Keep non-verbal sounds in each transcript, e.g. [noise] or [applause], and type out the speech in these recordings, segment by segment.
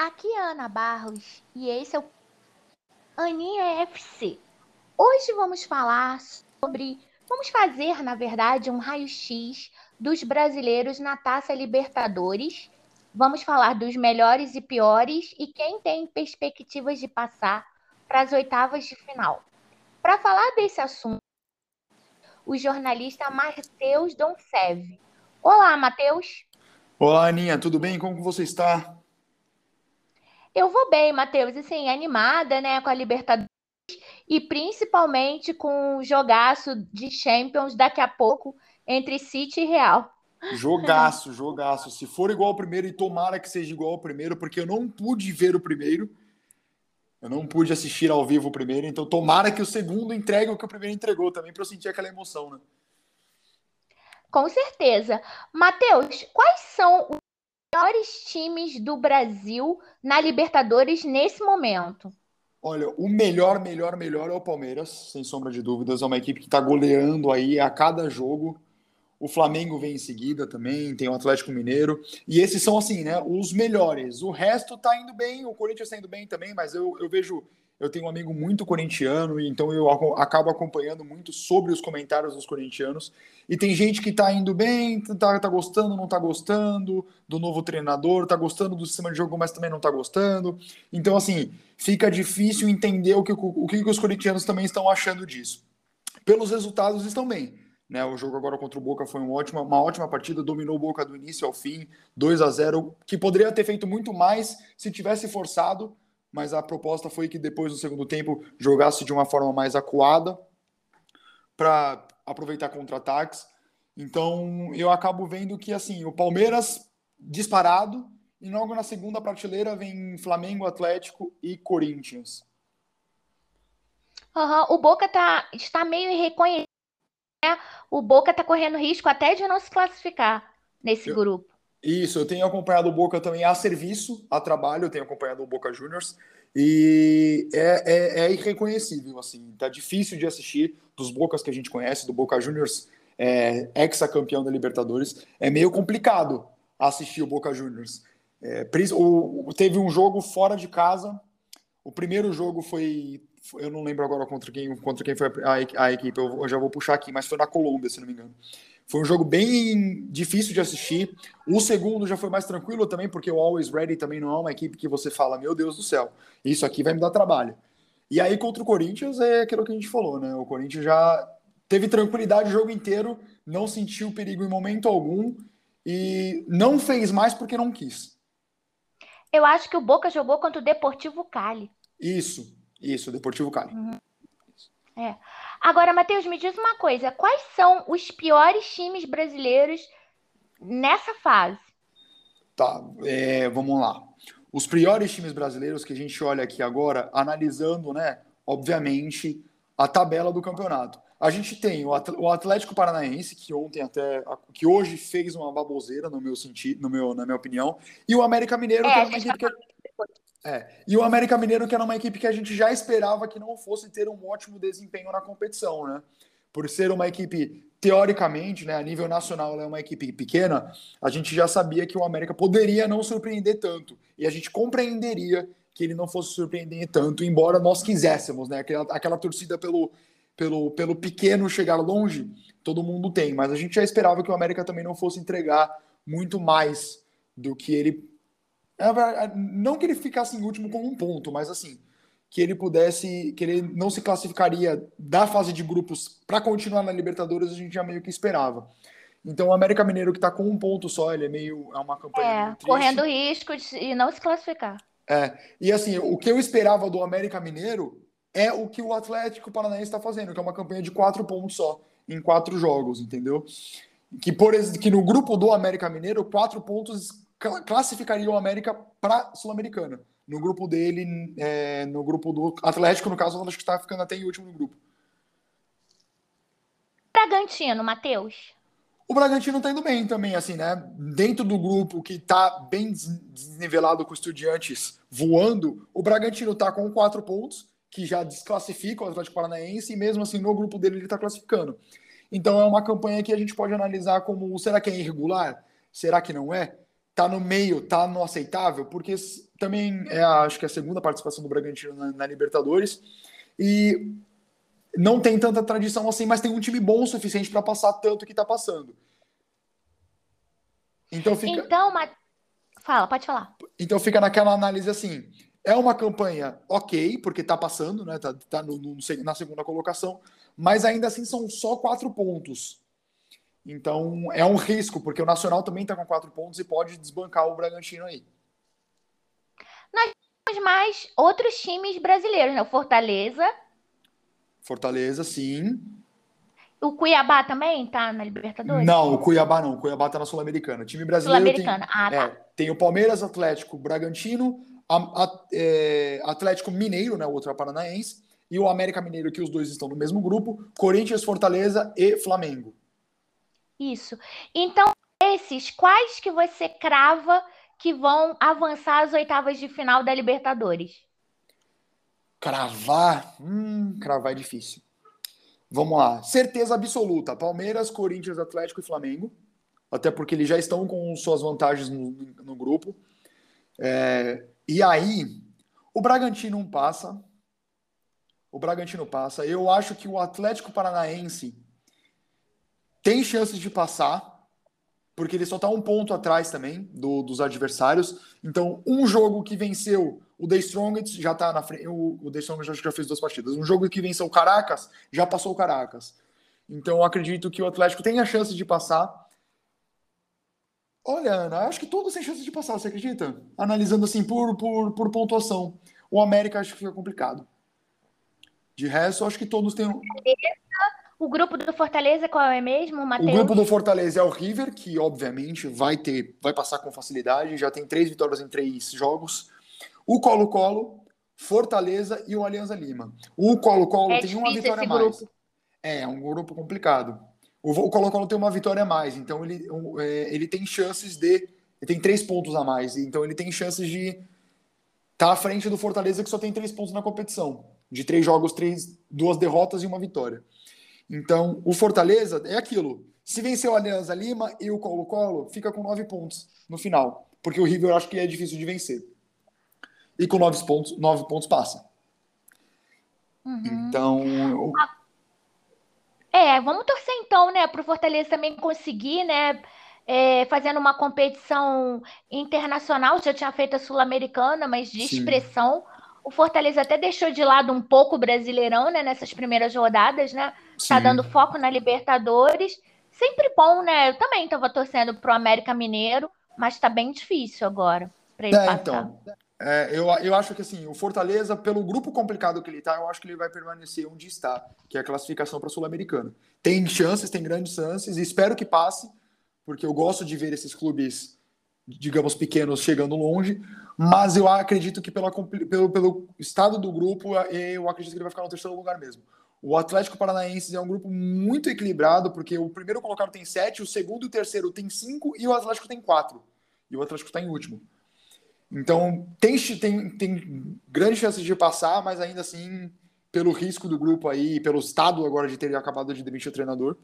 Aqui é Ana Barros e esse é o Aninha FC. Hoje vamos falar sobre. Vamos fazer, na verdade, um raio-x dos brasileiros na Taça Libertadores. Vamos falar dos melhores e piores e quem tem perspectivas de passar para as oitavas de final. Para falar desse assunto, o jornalista Matheus Doncev. Olá, Matheus. Olá, Aninha, tudo bem? Como você está? Eu vou bem, Matheus, assim, animada, né, com a Libertadores e principalmente com o jogaço de Champions daqui a pouco entre City e Real. Jogaço, jogaço. Se for igual ao primeiro, e tomara que seja igual ao primeiro, porque eu não pude ver o primeiro. Eu não pude assistir ao vivo o primeiro, então tomara que o segundo entregue o que o primeiro entregou também, para eu sentir aquela emoção, né? Com certeza. Matheus, quais são melhores times do Brasil na Libertadores nesse momento? Olha, o melhor, melhor, melhor é o Palmeiras, sem sombra de dúvidas. É uma equipe que está goleando aí a cada jogo. O Flamengo vem em seguida também, tem o Atlético Mineiro. E esses são, assim, né, os melhores. O resto tá indo bem, o Corinthians está indo bem também, mas eu, eu vejo eu tenho um amigo muito corintiano, então eu acabo acompanhando muito sobre os comentários dos corintianos. E tem gente que tá indo bem, tá, tá gostando, não tá gostando do novo treinador, tá gostando do sistema de jogo, mas também não tá gostando. Então, assim, fica difícil entender o que, o que os corintianos também estão achando disso. Pelos resultados, estão bem. Né, o jogo agora contra o Boca foi uma ótima, uma ótima partida, dominou o Boca do início ao fim, 2 a 0 que poderia ter feito muito mais se tivesse forçado, mas a proposta foi que depois do segundo tempo jogasse de uma forma mais acuada para aproveitar contra-ataques. Então eu acabo vendo que assim o Palmeiras disparado e logo na segunda prateleira vem Flamengo, Atlético e Corinthians. Uhum. O Boca tá, está meio irreconhecido. Né? O Boca está correndo risco até de não se classificar nesse eu, grupo. Isso, eu tenho acompanhado o Boca também a serviço, a trabalho, eu tenho acompanhado o Boca Juniors e é, é, é irreconhecível, assim, tá difícil de assistir dos Bocas que a gente conhece, do Boca Juniors, é, ex-campeão da Libertadores, é meio complicado assistir o Boca Juniors. É, o, teve um jogo fora de casa, o primeiro jogo foi, eu não lembro agora contra quem, contra quem foi a, a equipe, eu, eu já vou puxar aqui, mas foi na Colômbia, se não me engano. Foi um jogo bem difícil de assistir. O segundo já foi mais tranquilo também, porque o Always Ready também não é uma equipe que você fala, meu Deus do céu, isso aqui vai me dar trabalho. E aí contra o Corinthians é aquilo que a gente falou, né? O Corinthians já teve tranquilidade o jogo inteiro, não sentiu perigo em momento algum e não fez mais porque não quis. Eu acho que o Boca jogou contra o Deportivo Cali. Isso, isso, Deportivo Cali. Uhum. É. Agora, Matheus, me diz uma coisa: quais são os piores times brasileiros nessa fase? Tá, é, vamos lá. Os piores times brasileiros que a gente olha aqui agora, analisando, né, obviamente, a tabela do campeonato. A gente tem o Atlético Paranaense, que ontem até. que hoje fez uma baboseira, no meu sentido, no meu, na minha opinião, e o América Mineiro, é, que é uma equipe que. É. E o América Mineiro, que era uma equipe que a gente já esperava que não fosse ter um ótimo desempenho na competição, né? Por ser uma equipe, teoricamente, né, a nível nacional, ela é uma equipe pequena, a gente já sabia que o América poderia não surpreender tanto. E a gente compreenderia que ele não fosse surpreender tanto, embora nós quiséssemos, né? Aquela, aquela torcida pelo, pelo, pelo pequeno chegar longe, todo mundo tem, mas a gente já esperava que o América também não fosse entregar muito mais do que ele não que ele ficasse em último com um ponto, mas assim, que ele pudesse, que ele não se classificaria da fase de grupos para continuar na Libertadores, a gente já meio que esperava. Então o América Mineiro que está com um ponto só, ele é meio é uma campanha é, correndo risco de não se classificar. É, e assim, o que eu esperava do América Mineiro é o que o Atlético Paranaense está fazendo, que é uma campanha de quatro pontos só, em quatro jogos, entendeu? Que, por que no grupo do América Mineiro, quatro pontos classificaria o América para Sul-Americana. No grupo dele, é, no grupo do Atlético, no caso, acho que está ficando até em último no grupo. Bragantino, Matheus. O Bragantino está indo bem também, assim, né? Dentro do grupo que está bem desnivelado com estudiantes voando, o Bragantino está com quatro pontos, que já desclassifica o Atlético Paranaense, e mesmo assim no grupo dele ele está classificando. Então é uma campanha que a gente pode analisar como será que é irregular? Será que não é? Tá no meio, tá no aceitável, porque também é, acho que é a segunda participação do Bragantino na, na Libertadores. E não tem tanta tradição assim, mas tem um time bom o suficiente para passar tanto que está passando. Então fica. Então, mas... fala, pode falar. Então fica naquela análise assim. É uma campanha ok, porque está passando, né? Tá, tá no, no, na segunda colocação, mas ainda assim são só quatro pontos. Então é um risco, porque o Nacional também está com quatro pontos e pode desbancar o Bragantino aí. Nós temos mais outros times brasileiros, né? O Fortaleza. Fortaleza, sim. O Cuiabá também tá na Libertadores? Não, o Cuiabá não. O Cuiabá tá na Sul-Americana. Time brasileiro Sul-Americana. Tem, ah, tá. É, tem o Palmeiras, Atlético, Bragantino, a, a, é, Atlético Mineiro, né, o outro é paranaense, e o América Mineiro, que os dois estão no mesmo grupo, Corinthians, Fortaleza e Flamengo. Isso. Então, esses, quais que você crava que vão avançar às oitavas de final da Libertadores? Cravar? Hum, cravar é difícil. Vamos lá. Certeza absoluta. Palmeiras, Corinthians, Atlético e Flamengo. Até porque eles já estão com suas vantagens no, no grupo. É, e aí, o Bragantino passa. O Bragantino passa. Eu acho que o Atlético Paranaense tem chances de passar porque ele só está um ponto atrás também do, dos adversários. Então, um jogo que venceu o The Strongest já está na frente. O, The Strongest já fez duas partidas. Um jogo que venceu o Caracas já passou o Caracas. Então, acredito que o Atlético tem a chance de passar. Olha, Ana, acho que todos têm chance de passar, você acredita? Analisando assim por, por, por pontuação. O América acho que fica complicado. De resto, acho que todos têm. O grupo do Fortaleza qual é mesmo, Matheus? O grupo do Fortaleza é o River, que obviamente vai ter, vai passar com facilidade, já tem três vitórias em três jogos. O Colo-Colo, Fortaleza e o Alianza Lima. O Colo-Colo é tem uma vitória a mais. Grupo. É, é um grupo complicado. O Colo-Colo tem uma vitória a mais, então ele, é, ele tem chances de. Ele tem três pontos a mais, então ele tem chances de estar tá à frente do Fortaleza, que só tem três pontos na competição. De três jogos, três, duas derrotas e uma vitória. Então, o Fortaleza é aquilo. Se vencer o Alianza Lima e o Colo-Colo, fica com nove pontos no final. Porque o River eu acho que é difícil de vencer. E com nove pontos, nove pontos passa. Uhum. Então. Eu... É, vamos torcer então, né, para o Fortaleza também conseguir, né, é, fazendo uma competição internacional. Já tinha feito a Sul-Americana, mas de Sim. expressão. O Fortaleza até deixou de lado um pouco o Brasileirão, né, nessas primeiras rodadas, né? Tá dando foco na Libertadores. Sempre bom, né? Eu também estava torcendo pro América Mineiro, mas tá bem difícil agora para ele é, passar. Então, é, eu, eu acho que assim, o Fortaleza, pelo grupo complicado que ele tá, eu acho que ele vai permanecer onde está, que é a classificação para Sul-Americana. Tem chances, tem grandes chances, e espero que passe, porque eu gosto de ver esses clubes, digamos, pequenos chegando longe, mas eu acredito que pela, pelo, pelo estado do grupo, eu acredito que ele vai ficar no terceiro lugar mesmo. O Atlético Paranaense é um grupo muito equilibrado, porque o primeiro colocado tem sete, o segundo e o terceiro tem cinco e o Atlético tem quatro. E o Atlético está em último. Então, tem, tem, tem grandes chances de passar, mas ainda assim, pelo risco do grupo aí, pelo estado agora de ter acabado de demitir o treinador.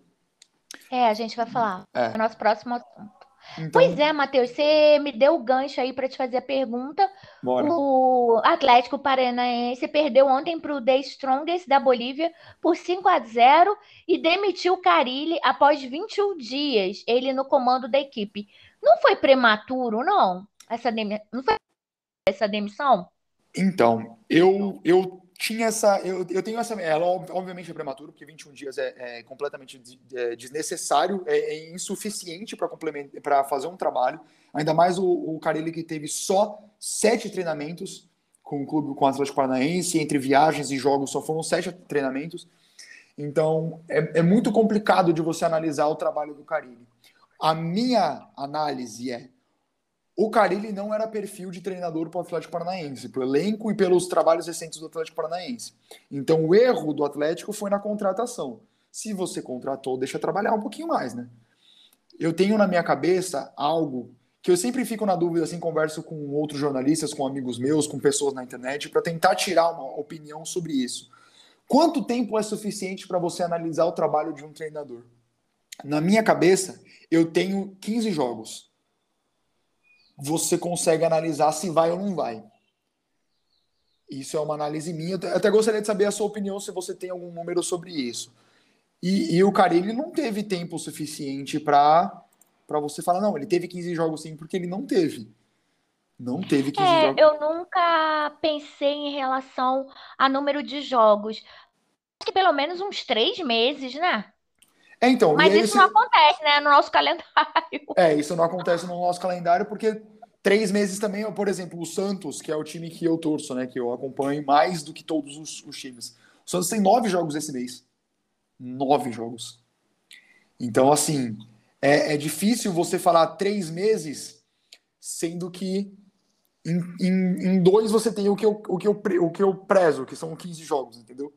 É, a gente vai falar. É o nosso próximo assunto. Então... Pois é, Matheus, você me deu o gancho aí para te fazer a pergunta. Bora. O Atlético Paranaense perdeu ontem para o The Strongest da Bolívia por 5 a 0 e demitiu o Carilli após 21 dias, ele no comando da equipe. Não foi prematuro, não? Essa. Não foi essa demissão? Então, eu, eu tinha essa. Eu, eu tenho essa. Ela, obviamente, é prematuro, porque 21 dias é, é completamente é, desnecessário, é, é insuficiente para fazer um trabalho. Ainda mais o, o Carelli que teve só sete treinamentos com o clube, com o Atlético Paranaense, entre viagens e jogos só foram sete treinamentos. Então, é, é muito complicado de você analisar o trabalho do Carelli. A minha análise é o Carilli não era perfil de treinador para o Atlético Paranaense, pelo elenco e pelos trabalhos recentes do Atlético Paranaense. Então o erro do Atlético foi na contratação. Se você contratou, deixa trabalhar um pouquinho mais, né? Eu tenho na minha cabeça algo que eu sempre fico na dúvida, assim, converso com outros jornalistas, com amigos meus, com pessoas na internet, para tentar tirar uma opinião sobre isso. Quanto tempo é suficiente para você analisar o trabalho de um treinador? Na minha cabeça, eu tenho 15 jogos você consegue analisar se vai ou não vai. Isso é uma análise minha. Eu até gostaria de saber a sua opinião, se você tem algum número sobre isso. E, e o Carilli não teve tempo suficiente para você falar, não, ele teve 15 jogos sim, porque ele não teve. Não teve 15 É, jogos. eu nunca pensei em relação a número de jogos. Acho que pelo menos uns três meses, né? É, então, Mas isso você- não acontece, né, no nosso calendário. [laughs] É, isso não acontece no nosso calendário, porque três meses também, por exemplo, o Santos, que é o time que eu torço, né? Que eu acompanho mais do que todos os, os times. O Santos tem nove jogos esse mês. Nove jogos. Então, assim, é, é difícil você falar três meses, sendo que em, em, em dois você tem o que, eu, o, que eu, o que eu prezo, que são 15 jogos, entendeu?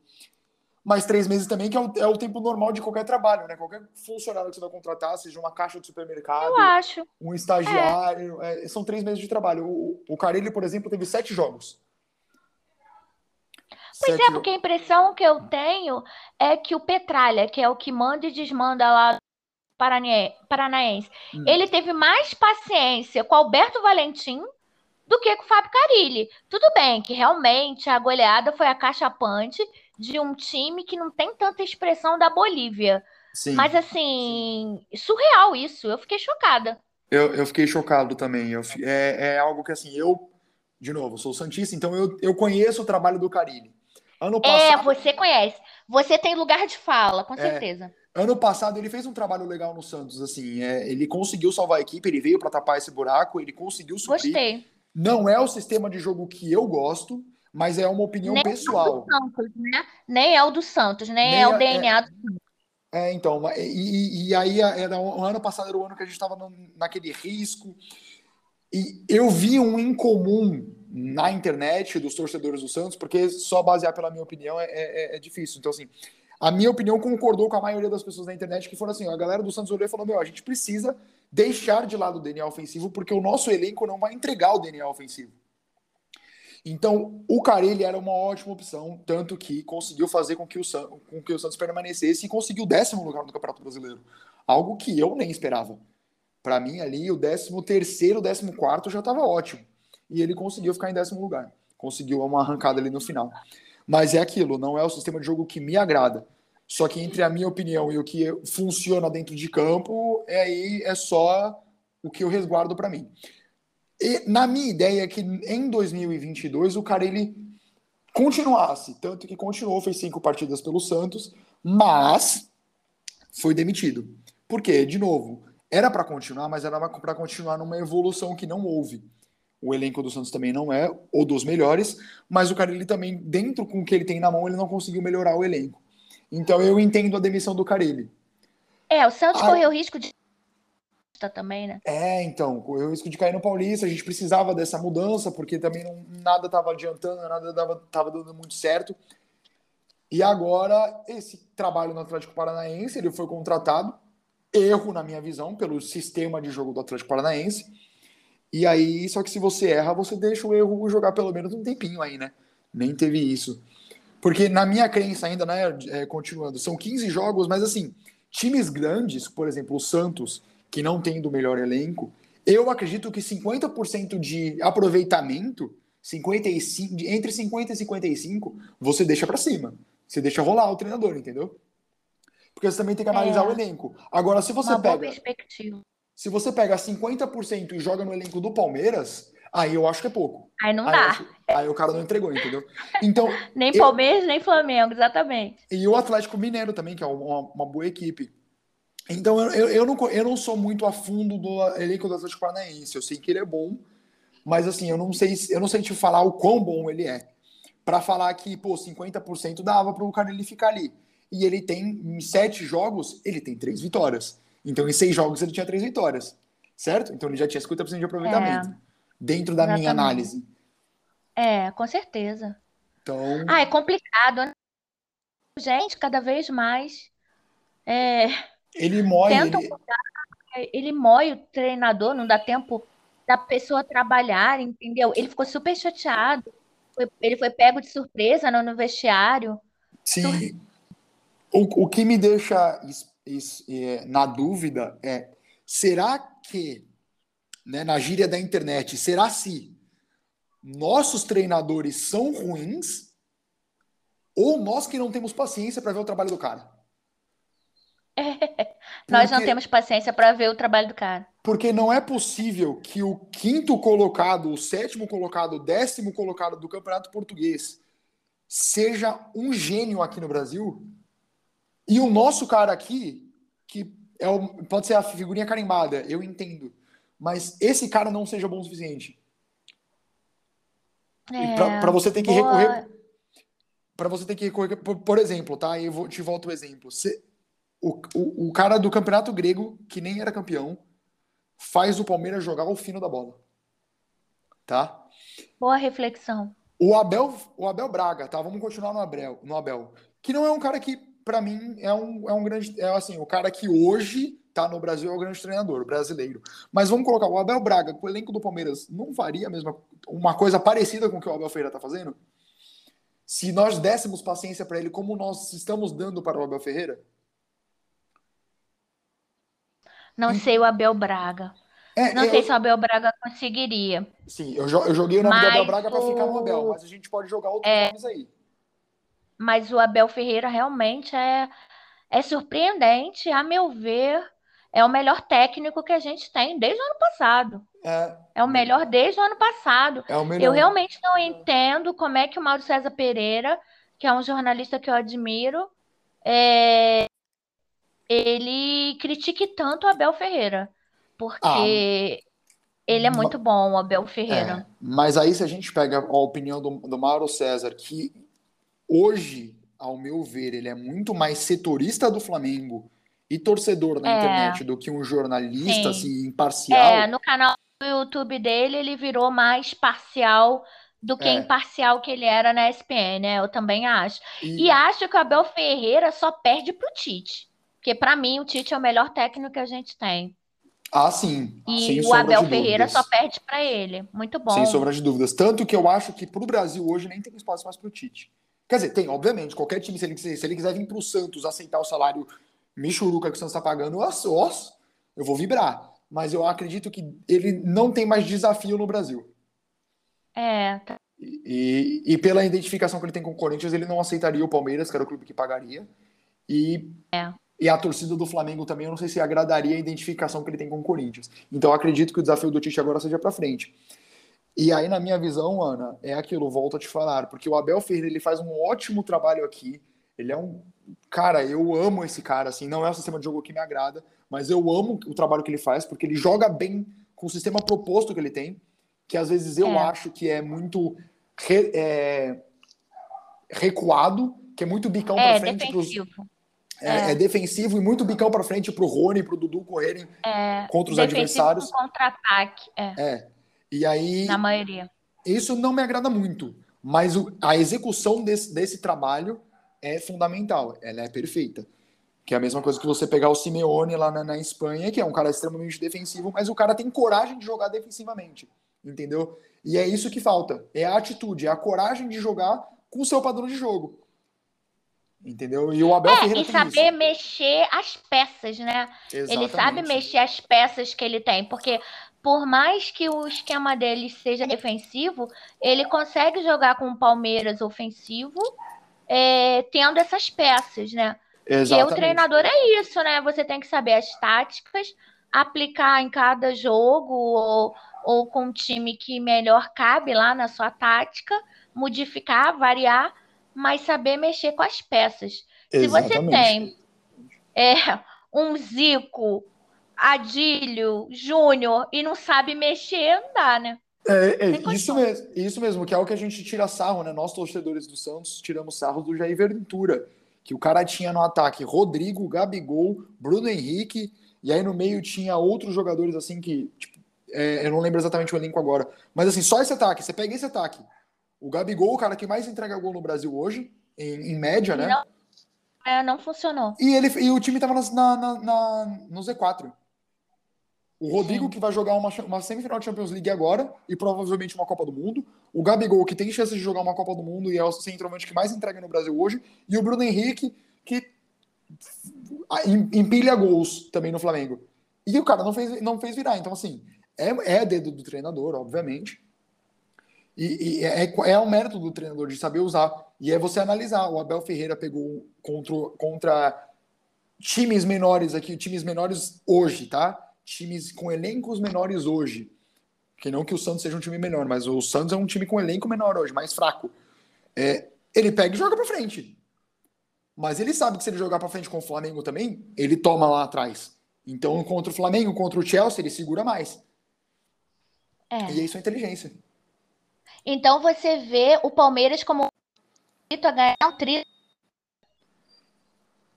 Mas três meses também, que é o, é o tempo normal de qualquer trabalho, né? Qualquer funcionário que você vai contratar, seja uma caixa de supermercado, Eu acho. um estagiário, é, são três meses de trabalho. O, o por exemplo, teve sete jogos. Pois Sete é, porque a impressão que eu tenho é que o Petralha, que é o que manda e desmanda lá do Paranaense, Hum. ele teve mais paciência com o Alberto Valentim do que com o Fábio Carilli. Tudo bem que realmente a goleada foi acachapante de um time que não tem tanta expressão da Bolívia. Sim, Mas assim, surreal isso. Eu fiquei chocada. eu, eu fiquei chocado também. Eu é, é algo que, assim, eu, de novo, sou Santista, então eu, eu conheço o trabalho do Carille. Ano É, passado, você conhece. Você tem lugar de fala, com É. certeza. ano passado ele fez um trabalho legal no Santos, assim, é, ele conseguiu salvar a equipe, ele veio para tapar esse buraco, ele conseguiu suprir. Gostei. Não é o sistema de jogo que eu gosto, mas é uma opinião Nem pessoal. Santos, né? Nem é o do Santos, nem, Nem é o é- DNA do É, então, e, e- aí a- era o ano passado era o ano que a gente estava naquele risco. E eu vi um incomum na internet dos torcedores do Santos, porque só basear pela minha opinião é, é- é difícil. Então, assim, a minha opinião concordou com a maioria das pessoas na internet, que foram assim: ó, a galera do Santos olhou e falou: meu, a gente precisa deixar de lado o DNA ofensivo, porque o nosso elenco não vai entregar o DNA ofensivo. Então, o Carelli era uma ótima opção, tanto que conseguiu fazer com que o, San- com que o Santos permanecesse e conseguiu o décimo lugar no Campeonato Brasileiro. Algo que eu nem esperava. Para mim, ali, o décimo terceiro, décimo quarto já estava ótimo. E ele conseguiu ficar em décimo lugar. Conseguiu uma arrancada ali no final. Mas é aquilo, não é o sistema de jogo que me agrada. Só que entre a minha opinião e o que funciona dentro de campo, é aí é só o que eu resguardo para mim. E, na minha ideia é que em 2022 o Carelli continuasse, tanto que continuou, fez cinco partidas pelo Santos, mas foi demitido. Por quê? De novo, era para continuar, mas era para continuar numa evolução que não houve. O elenco do Santos também não é o dos melhores, mas o Carelli também, dentro com o que ele tem na mão, ele não conseguiu melhorar o elenco. Então eu entendo a demissão do Carelli. É, o Santos Ah. correu risco de também, né? É, então, correu o risco de cair no Paulista, a gente precisava dessa mudança, porque também não, nada estava adiantando, nada estava dando muito certo. E agora, esse trabalho no Atlético Paranaense, ele foi contratado, erro na minha visão, pelo sistema de jogo do Atlético Paranaense. E aí, só que se você erra, você deixa o erro jogar pelo menos um tempinho aí, né? Nem teve isso. Porque na minha crença ainda, né, é, continuando, são 15 jogos, mas assim, times grandes, por exemplo, o Santos, que não tem do melhor elenco, eu acredito que 50% de aproveitamento, 55, de- entre 50 e 55, você deixa para cima. Você deixa rolar o treinador, entendeu? Porque você também tem que analisar É. o elenco. Agora, se você pega, se você pega 50% e joga no elenco do Palmeiras, aí eu acho que é pouco. Aí não Aí, dá. acho- aí o cara não entregou, entendeu? Então, [laughs] Nem eu- Palmeiras, nem Flamengo, exatamente. e o Atlético Mineiro também, que é uma, uma boa equipe. Então, eu, eu, eu não, eu não sou muito a fundo do elenco do Atlético Paranaense. Eu sei que ele é bom, mas assim, eu não sei, se- eu não sei te falar o quão bom ele é. Para falar que, pô, 50% dava para o cara ele ficar ali. E ele tem, em sete jogos, ele tem três vitórias. Então, em seis jogos, ele tinha três vitórias. Certo? Então, ele já tinha 50% de aproveitamento. Dentro da minha É, exatamente. análise. É, com certeza. Então, Ah, é complicado, né? Gente, cada vez mais é, ele morre. tentam Ele, ele mói o treinador, não dá tempo da pessoa trabalhar, entendeu? Ele ficou super chateado. Ele foi pego de surpresa no, no vestiário. Sim. O, o que me deixa é, na dúvida é: será que, né, na gíria da internet, será se nossos treinadores são ruins ou nós que não temos paciência para ver o trabalho do cara. [laughs] Nós não temos paciência para ver o trabalho do cara. Porque não é possível que o quinto colocado, o sétimo colocado, o décimo colocado do Campeonato Português seja um gênio aqui no Brasil e o nosso cara aqui, que é o, pode ser a figurinha carimbada, eu entendo, mas esse cara não seja bom o suficiente. É, para você ter que boa. recorrer. Para você ter que recorrer. Por, por, exemplo, tá? Eu vou, te volto o exemplo. Você, o, o, o cara do campeonato grego, que nem era campeão, faz o Palmeiras jogar o fino da bola. Tá? Boa reflexão. O Abel, o Abel Braga, tá? Vamos continuar no Abel, no Abel. Que não é um cara que, para mim, é um, é um grande. É assim, o cara que hoje tá no Brasil é o grande treinador brasileiro. Mas vamos colocar o Abel Braga com o elenco do Palmeiras, não faria a mesma uma coisa parecida com o que o Abel Ferreira tá fazendo? Se nós dessemos paciência para ele como nós estamos dando para o Abel Ferreira? Não sei o Abel Braga. É, não eu, sei se o Abel Braga conseguiria. Sim, eu, eu joguei o nome mas do Abel Braga para ficar no Abel, mas a gente pode jogar outros é, nomes aí. Mas o Abel Ferreira realmente é, é surpreendente, a meu ver é o melhor técnico que a gente tem desde o ano passado. É, é o melhor desde o ano passado. É o melhor. Eu realmente não entendo como é que o Mauro César Pereira, que é um jornalista que eu admiro, é... ele critique tanto o Abel Ferreira. Porque ah, ele é muito bom, o Abel Ferreira. É, mas aí, se a gente pega a opinião do, do Mauro César, que hoje, ao meu ver, ele é muito mais setorista do Flamengo e torcedor na é. internet do que um jornalista Sim. assim, imparcial. É, no canal do YouTube dele ele virou mais parcial do que é. imparcial que ele era na ESPN, né? Eu também acho. E... e acho que o Abel Ferreira só perde pro Tite. Porque para mim o Tite é o melhor técnico que a gente tem. Ah, sim. E o Abel Ferreira só perde para ele. Muito bom. Sem sombra de dúvidas. Tanto que eu acho que pro Brasil hoje nem tem espaço mais pro Tite. Quer dizer, tem, obviamente, qualquer time, se ele, se ele quiser vir pro Santos aceitar o salário Michuruca que o Santos está pagando, os, eu vou vibrar. Mas eu acredito que ele não tem mais desafio no Brasil. É. Tá. E, e, pela identificação que ele tem com o Corinthians, ele não aceitaria o Palmeiras, que era o clube que pagaria. E, é. E a torcida do Flamengo também, eu não sei se agradaria a identificação que ele tem com o Corinthians. Então eu acredito que o desafio do Tite agora seja para frente. E aí, na minha visão, Ana, é aquilo, volto a te falar, porque o Abel Ferreira ele faz um ótimo trabalho aqui. Ele é um cara, eu amo esse cara, assim, não é o sistema de jogo que me agrada, mas eu amo o trabalho que ele faz, porque ele joga bem com o sistema proposto que ele tem, que às vezes eu é. acho que é muito re, é, recuado, que é muito bicão é, para frente. Defensivo. Pros, é, é, é, defensivo e muito bicão para frente para o Rony e para o Dudu correrem é, contra os adversários. contra-ataque. É. é. E aí. Na maioria. Isso não me agrada muito. Mas o, a execução desse, desse trabalho é fundamental, ela é perfeita. Que é a mesma coisa que você pegar o Simeone lá na, na, Espanha, que é um cara extremamente defensivo, mas o cara tem coragem de jogar defensivamente, entendeu? E é isso que falta, é a atitude, é a coragem de jogar com o seu padrão de jogo. Entendeu? E o Abel é, Ferreira e saber isso. mexer as peças, né? Exatamente. Ele sabe mexer as peças que ele tem, porque por mais que o esquema dele seja defensivo, ele consegue jogar com o Palmeiras ofensivo é, tendo essas peças, né? Exatamente. Porque o treinador é isso, né? Você tem que saber as táticas, aplicar em cada jogo ou, ou com um time que melhor cabe lá na sua tática, modificar, variar, mas saber mexer com as peças. Exatamente. Se você tem é, um Zico, Adílio, Júnior e não sabe mexer, não dá, né? É, é isso mesmo, isso mesmo, que é o que a gente tira sarro, né? Nós, torcedores do Santos, tiramos sarro do Jair Ventura, que o cara tinha no ataque Rodrigo, Gabigol, Bruno Henrique, e aí no meio tinha outros jogadores assim que, tipo, é, eu não lembro exatamente o elenco agora, mas assim, só esse ataque, você pega esse ataque. O Gabigol, o cara que mais entrega gol no Brasil hoje, em, em média, né? Não, é, não funcionou. E, ele, e o time tava na, na, na, no Z4. O Rodrigo, Sim. que vai jogar uma, uma semifinal de Champions League agora e provavelmente uma Copa do Mundo. O Gabigol, que tem chance de jogar uma Copa do Mundo e é o centroavante que mais entrega no Brasil hoje. E o Bruno Henrique, que empilha gols também no Flamengo. E o cara não fez, não fez virar. Então, assim, é, é dedo do treinador, obviamente. E, e é, é um mérito do treinador de saber usar. E é você analisar. O Abel Ferreira pegou contra, contra times menores aqui, times menores hoje, tá? Times com elencos menores hoje. Que não que o Santos seja um time menor, mas o Santos é um time com elenco menor hoje, mais fraco. É, ele pega e joga para frente. Mas ele sabe que se ele jogar para frente com o Flamengo também, ele toma lá atrás. Então, contra o Flamengo, contra o Chelsea, ele segura mais. É. E isso é inteligência. Então você vê o Palmeiras como a ganhar um tri.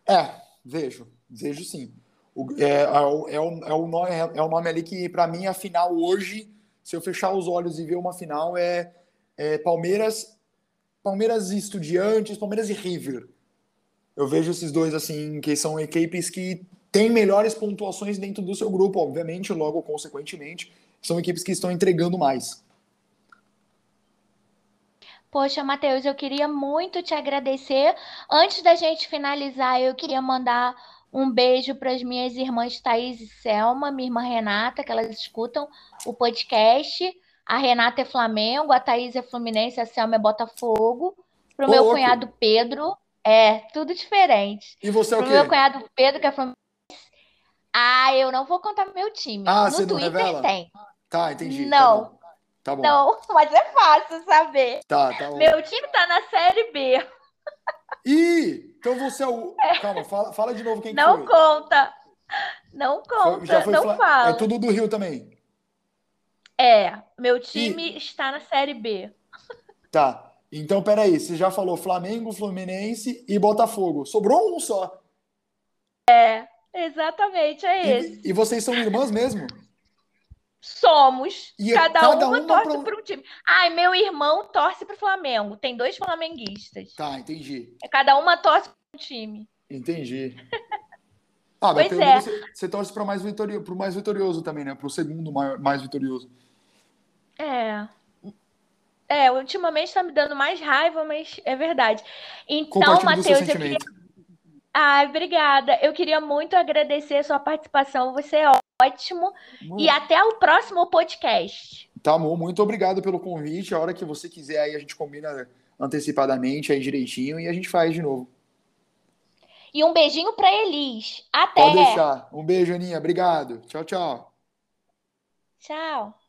É, vejo, vejo sim. O, é, é, o, é, o, é, o nome, é o nome ali que, para mim, a final hoje, se eu fechar os olhos e ver uma final, é, é Palmeiras, Palmeiras e Estudiantes, Palmeiras e River. Eu vejo esses dois assim, que são equipes que têm melhores pontuações dentro do seu grupo, obviamente, logo consequentemente, são equipes que estão entregando mais. Poxa, Matheus, eu queria muito te agradecer. Antes da gente finalizar, eu queria mandar um beijo para as minhas irmãs Thaís e Selma, minha irmã Renata, que elas escutam o podcast. A Renata é Flamengo, a Thaís é Fluminense, a Selma é Botafogo. Para o meu louco. cunhado Pedro, é tudo diferente. E você é o quê? meu cunhado Pedro, que é Fluminense. Ah, eu não vou contar meu time. Ah, no você Twitter não revela? tem. Tá, entendi. Não. Tá Tá bom. Não, mas é fácil saber. Tá, tá bom. Meu time tá na Série B. Ih, então você é o. É. Calma, fala, fala de novo quem não foi. Conta. Não conta. Já foi não fla... fala. É tudo do Rio também. É, meu time está na Série B. Tá. Então, peraí, você já falou Flamengo, Fluminense e Botafogo. Sobrou um só. É, exatamente, é esse. E, e vocês são irmãs mesmo? Somos. E cada, cada uma, uma torce pro... para um time. Ai, meu irmão torce para o Flamengo. Tem dois flamenguistas. Tá, entendi. É, cada uma torce para um time. Entendi. [laughs] Ah, pois é. Você, você torce para mais vitorioso, pro mais vitorioso também, né? Para o segundo maior, mais vitorioso. É. É, ultimamente está me dando mais raiva, mas é verdade. Então, Matheus, eu queria... Ai, obrigada. Eu queria muito agradecer a sua participação. Você é ótimo. Muito. E até o próximo podcast. Tá bom, muito obrigado pelo convite. A hora que você quiser aí, a gente combina antecipadamente aí direitinho e a gente faz de novo. E um beijinho para Elis. Até. Pode deixar. Um beijo, Aninha. Obrigado. Tchau, tchau. Tchau.